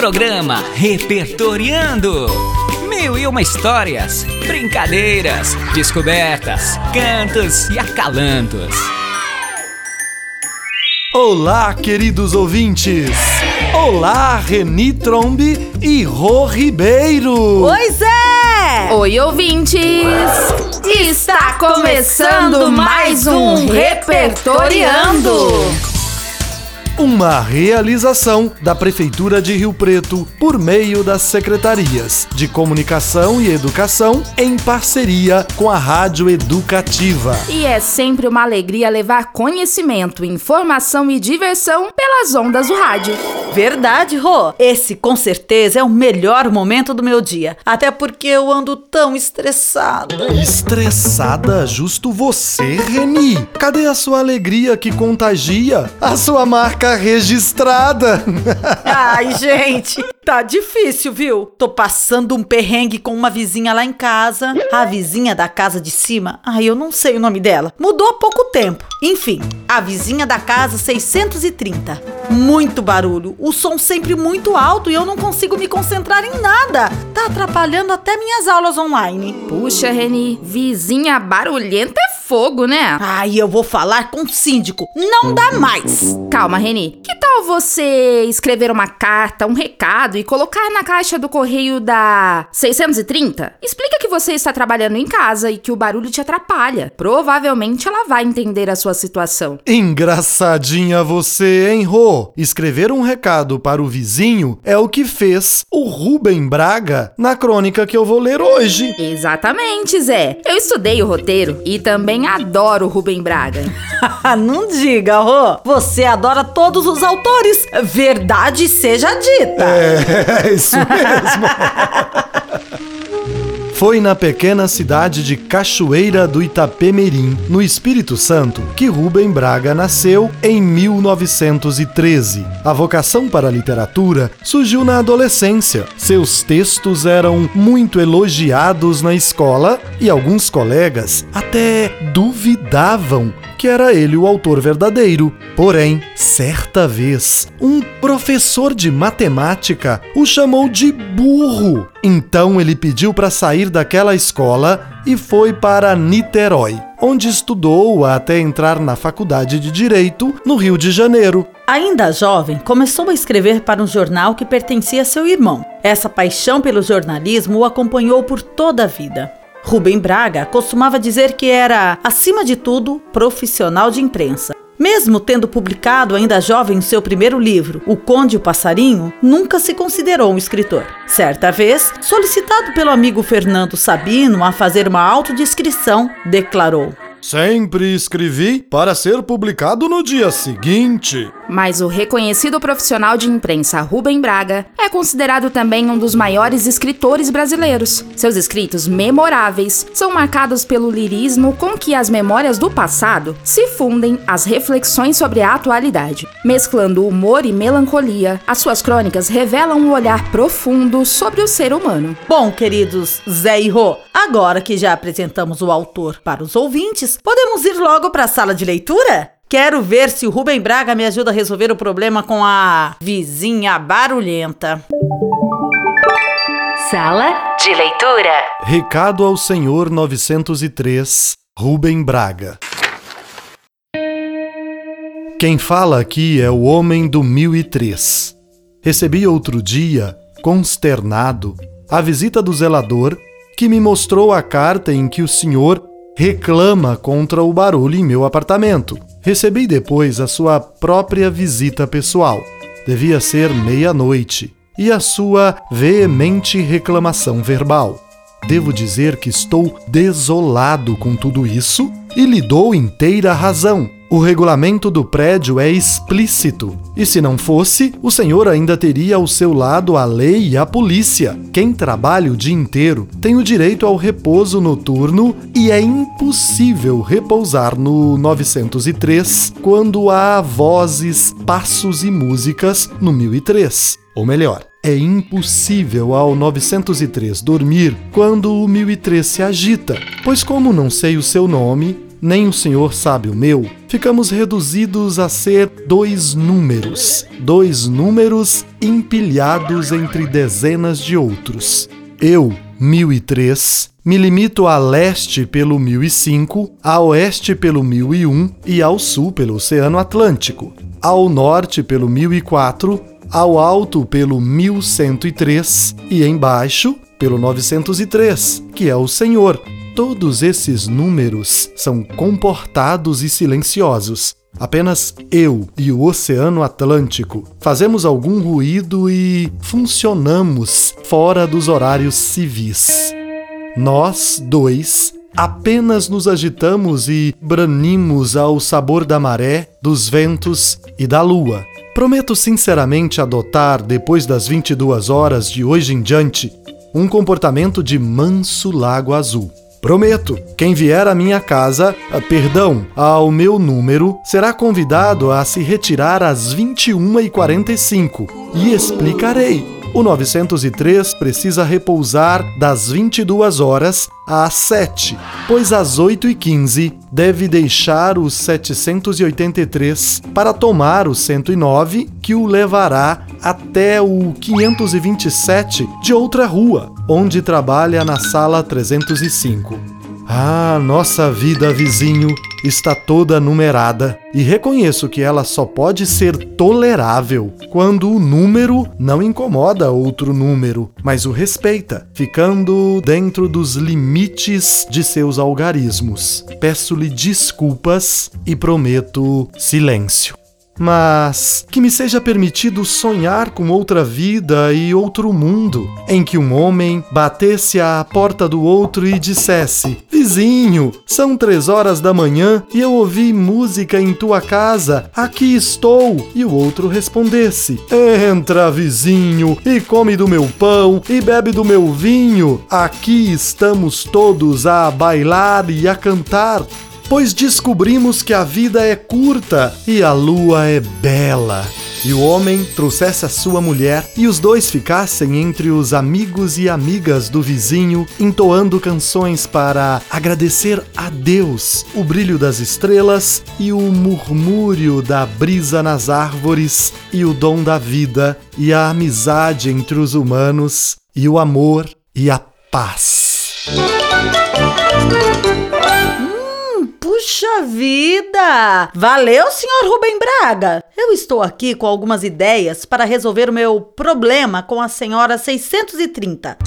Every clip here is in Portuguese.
Programa Repertoriando. Mil e uma histórias, brincadeiras, descobertas, cantos e acalantos. Olá, queridos ouvintes! Olá, Reni Trombe e Rô Ribeiro! Oi, Zé! Oi, ouvintes! Está começando mais um Repertoriando! Uma realização da Prefeitura de Rio Preto por meio das secretarias de Comunicação e Educação em parceria com a Rádio Educativa. E é sempre uma alegria levar conhecimento, informação e diversão pelas ondas do rádio. Verdade, Rô. Esse com certeza é o melhor momento do meu dia. Até porque eu ando tão estressada. Estressada? Justo você, Reni. Cadê a sua alegria que contagia? A sua marca registrada. Ai, gente, tá difícil, viu? Tô passando um perrengue com uma vizinha lá em casa. A vizinha da casa de cima, ai, eu não sei o nome dela. Mudou há pouco tempo. Enfim, a vizinha da casa 630. Muito barulho, o som sempre muito alto e eu não consigo me concentrar em nada. Tá atrapalhando até minhas aulas online. Puxa, Reni, vizinha barulhenta é fogo, né? Ai, eu vou falar com o síndico. Não dá mais. Calma, Reni. Que tal você escrever uma carta, um recado e colocar na caixa do correio da 630? Explica que você está trabalhando em casa e que o barulho te atrapalha. Provavelmente ela vai entender a sua situação. Engraçadinha você, hein, Rô? Escrever um recado para o vizinho é o que fez o Rubem Braga na crônica que eu vou ler hoje. Exatamente, Zé. Eu estudei o roteiro e também adoro o Rubem Braga. não diga, Rô. Você adora todos os autores. Verdade seja dita. É, é isso mesmo. Foi na pequena cidade de Cachoeira do Itapemirim, no Espírito Santo, que Rubem Braga nasceu em 1913. A vocação para a literatura surgiu na adolescência. Seus textos eram muito elogiados na escola e alguns colegas até duvidavam que era ele o autor verdadeiro. Porém, certa vez, um professor de matemática o chamou de burro. Então ele pediu para sair daquela escola e foi para Niterói, onde estudou até entrar na faculdade de Direito no Rio de Janeiro. Ainda jovem, começou a escrever para um jornal que pertencia a seu irmão. Essa paixão pelo jornalismo o acompanhou por toda a vida. Rubem Braga costumava dizer que era, acima de tudo, profissional de imprensa. Mesmo tendo publicado ainda jovem seu primeiro livro, O Conde e o Passarinho, nunca se considerou um escritor. Certa vez, solicitado pelo amigo Fernando Sabino a fazer uma autodescrição, declarou: Sempre escrevi para ser publicado no dia seguinte. Mas o reconhecido profissional de imprensa Rubem Braga é considerado também um dos maiores escritores brasileiros. Seus escritos memoráveis são marcados pelo lirismo com que as memórias do passado se fundem às reflexões sobre a atualidade. Mesclando humor e melancolia, as suas crônicas revelam um olhar profundo sobre o ser humano. Bom, queridos Zé e Rô, agora que já apresentamos o autor para os ouvintes, podemos ir logo para a sala de leitura? Quero ver se o Rubem Braga me ajuda a resolver o problema com a vizinha barulhenta. Sala de leitura. Recado ao Senhor 903, Rubem Braga. Quem fala aqui é o homem do 1003. Recebi outro dia, consternado, a visita do zelador que me mostrou a carta em que o senhor reclama contra o barulho em meu apartamento. Recebi depois a sua própria visita pessoal. Devia ser meia-noite. E a sua veemente reclamação verbal. Devo dizer que estou desolado com tudo isso e lhe dou inteira razão. O regulamento do prédio é explícito, e se não fosse, o senhor ainda teria ao seu lado a lei e a polícia. Quem trabalha o dia inteiro tem o direito ao repouso noturno e é impossível repousar no 903 quando há vozes, passos e músicas no 1003. Ou melhor, é impossível ao 903 dormir quando o 1003 se agita, pois, como não sei o seu nome, nem o Senhor sabe o meu, ficamos reduzidos a ser dois números, dois números empilhados entre dezenas de outros. Eu, 1003, me limito a leste pelo 1005, a oeste pelo 1001 e ao sul pelo Oceano Atlântico, ao norte pelo 1004, ao alto pelo 1103 e embaixo pelo 903, que é o Senhor. Todos esses números são comportados e silenciosos. Apenas eu e o Oceano Atlântico fazemos algum ruído e funcionamos fora dos horários civis. Nós dois apenas nos agitamos e branimos ao sabor da maré, dos ventos e da lua. Prometo sinceramente adotar, depois das 22 horas de hoje em diante, um comportamento de manso lago azul. Prometo, quem vier à minha casa, ah, perdão, ao meu número, será convidado a se retirar às 21h45 e explicarei. O 903 precisa repousar das 22 horas às 7, pois às 8h15 deve deixar o 783 para tomar o 109, que o levará até o 527 de outra rua, onde trabalha na sala 305. Ah, nossa vida, vizinho, está toda numerada e reconheço que ela só pode ser tolerável quando o número não incomoda outro número, mas o respeita, ficando dentro dos limites de seus algarismos. Peço-lhe desculpas e prometo silêncio mas que me seja permitido sonhar com outra vida e outro mundo, em que um homem batesse à porta do outro e dissesse: Vizinho, são três horas da manhã e eu ouvi música em tua casa, aqui estou. E o outro respondesse: Entra, vizinho, e come do meu pão e bebe do meu vinho, aqui estamos todos a bailar e a cantar pois descobrimos que a vida é curta e a lua é bela. E o homem trouxesse a sua mulher e os dois ficassem entre os amigos e amigas do vizinho, entoando canções para agradecer a Deus o brilho das estrelas e o murmúrio da brisa nas árvores e o dom da vida e a amizade entre os humanos e o amor e a paz. Vida! Valeu, senhor Rubem Braga! Eu estou aqui com algumas ideias para resolver o meu problema com a senhora 630.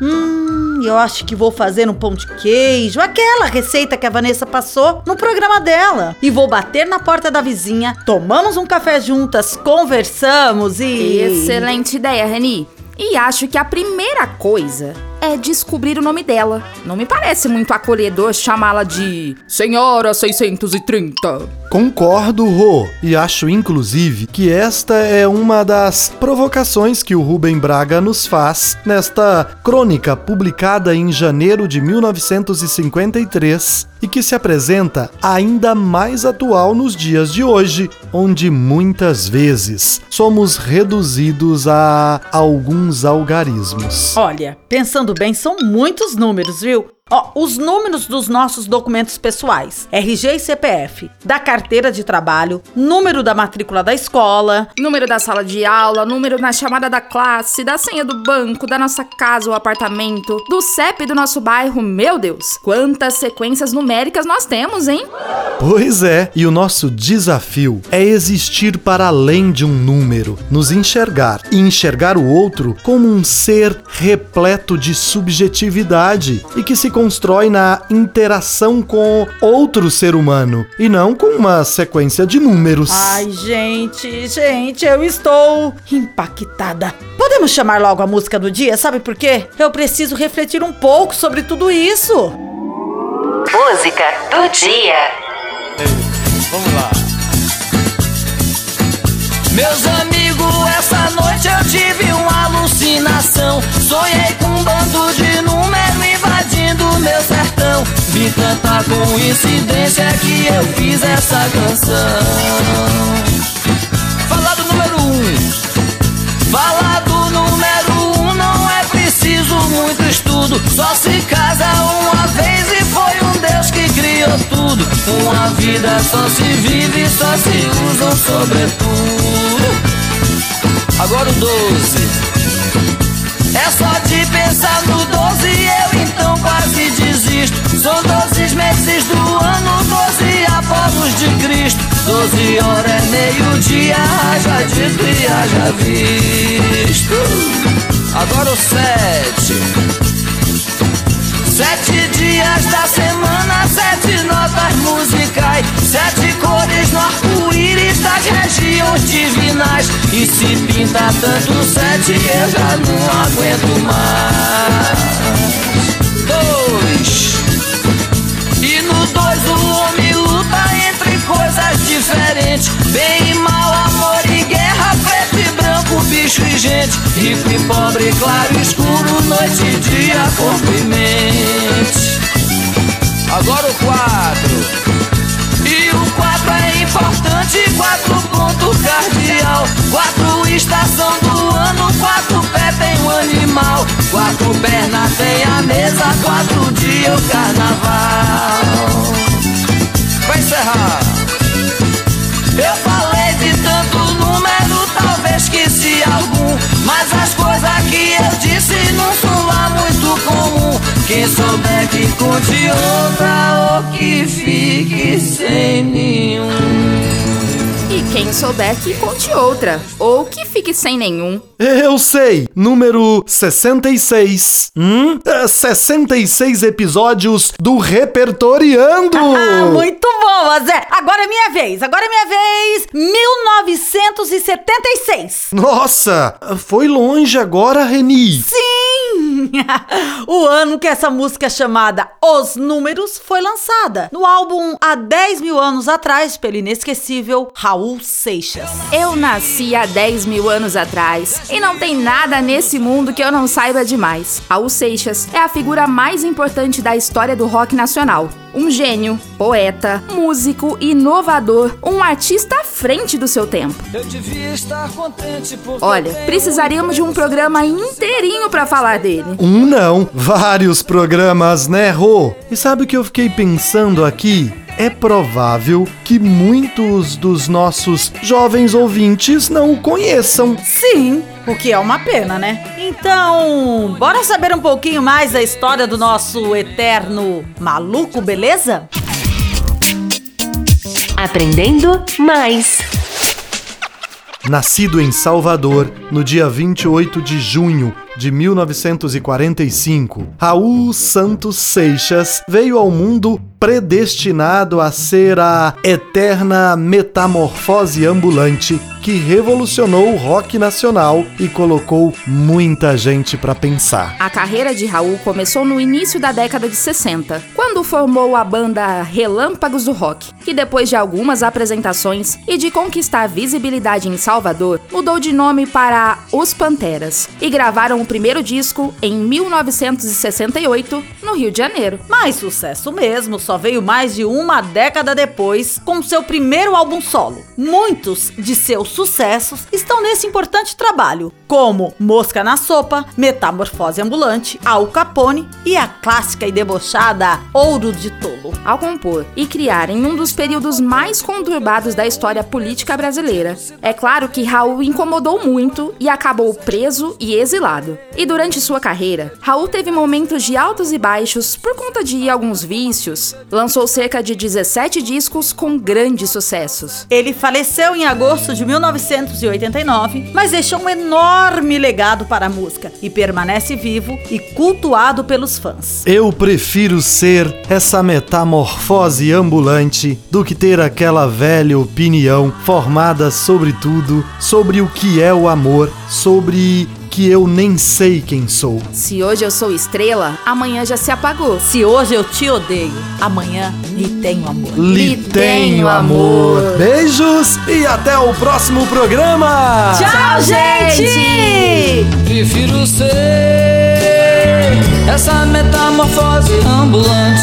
Hum, eu acho que vou fazer um pão de queijo, aquela receita que a Vanessa passou no programa dela. E vou bater na porta da vizinha, tomamos um café juntas, conversamos e. Excelente ideia, Reni. E acho que a primeira coisa é descobrir o nome dela. Não me parece muito acolhedor chamá-la de Senhora 630. Concordo, Rô, e acho inclusive que esta é uma das provocações que o Rubem Braga nos faz nesta crônica publicada em janeiro de 1953 e que se apresenta ainda mais atual nos dias de hoje, onde muitas vezes somos reduzidos a alguns algarismos. Olha, pensando bem, são muitos números, viu? Ó, os números dos nossos documentos pessoais: RG e CPF, da carteira de trabalho, número da matrícula da escola, número da sala de aula, número na chamada da classe, da senha do banco, da nossa casa ou apartamento, do CEP do nosso bairro. Meu Deus, quantas sequências numéricas nós temos, hein? Pois é, e o nosso desafio é existir para além de um número, nos enxergar e enxergar o outro como um ser repleto de subjetividade e que se constrói na interação com outro ser humano e não com uma sequência de números. Ai, gente, gente, eu estou impactada. Podemos chamar logo a música do dia, sabe por quê? Eu preciso refletir um pouco sobre tudo isso. Música do dia. Vamos lá. Meus amigos, essa noite eu tive uma alucinação. Sonhei com um bando de Vi tanta coincidência que eu fiz essa canção. Fala do número um. Fala do número um, não é preciso muito estudo. Só se casa uma vez e foi um Deus que criou tudo. Uma vida só se vive, só se usa um sobretudo. Agora o 12. É só de pensar no 12 eu então quase São 12 meses do ano, 12 Apolos de Cristo. 12 horas é meio-dia, haja dito e haja visto. Agora o 7. Sete dias da semana, sete notas musicais, sete cores no arco-íris das regiões divinais. E se pinta tanto sete, eu já não aguento mais. Dois. E no dois o homem luta entre coisas diferentes, bem e mal, amor e guerra, preto e branco, bicho e gente, rico e pobre, claro e escuro, noite e dia, corpo. Agora o quatro. E o quatro é importante, quatro ponto cardial, quatro estação do ano, quatro pé tem o animal, quatro pernas tem a mesa, quatro dias o carnaval. Vai encerrar. Quem souber que conte outra ou que fique sem nenhum. E quem souber que conte outra, ou que fique sem nenhum. Eu sei! Número 66. Hum? É, 66 episódios do Repertoriando! Ah, muito bom, Zé. Agora é minha vez, agora é minha vez. 1976. Nossa! Foi longe agora, Reni! Sim! o ano que essa música chamada Os Números foi lançada. No álbum Há 10 mil anos atrás, pelo inesquecível Raul Seixas. Eu nasci há 10 mil anos atrás e não tem nada nesse mundo que eu não saiba demais. Raul Seixas é a figura mais importante da história do rock nacional. Um gênio, poeta, músico, inovador, um artista à frente do seu tempo. Eu devia estar contente porque Olha, precisaríamos de um programa inteirinho pra falar dele. Um não, vários programas, né, Rô? E sabe o que eu fiquei pensando aqui? É provável que muitos dos nossos jovens ouvintes não o conheçam. Sim, o que é uma pena, né? Então, bora saber um pouquinho mais da história do nosso eterno maluco, beleza? Aprendendo mais. Nascido em Salvador no dia 28 de junho de 1945, Raul Santos Seixas veio ao mundo predestinado a ser a eterna metamorfose ambulante que revolucionou o rock nacional e colocou muita gente para pensar. A carreira de Raul começou no início da década de 60, quando formou a banda Relâmpagos do Rock, que depois de algumas apresentações e de conquistar visibilidade em Salvador, mudou de nome para Os Panteras e gravaram o primeiro disco em 1968 no Rio de Janeiro. Mas sucesso mesmo só veio mais de uma década depois com seu primeiro álbum solo. Muitos de seus sucessos estão nesse importante trabalho, como Mosca na Sopa, Metamorfose Ambulante, Al Capone e a clássica e debochada Ouro de Tolo. Ao compor e criar em um dos períodos mais conturbados da história política brasileira, é claro que Raul incomodou muito e acabou preso e exilado. E durante sua carreira, Raul teve momentos de altos e baixos por conta de alguns vícios. Lançou cerca de 17 discos com grandes sucessos. Ele faleceu em agosto de 1989, mas deixou um enorme legado para a música e permanece vivo e cultuado pelos fãs. Eu prefiro ser essa metamorfose ambulante do que ter aquela velha opinião formada sobre tudo, sobre o que é o amor, sobre que eu nem sei quem sou. Se hoje eu sou estrela, amanhã já se apagou. Se hoje eu te odeio, amanhã lhe tenho amor. Lhe tenho amor. Beijos e até o próximo programa. Tchau, gente! prefiro ser essa metamorfose ambulante.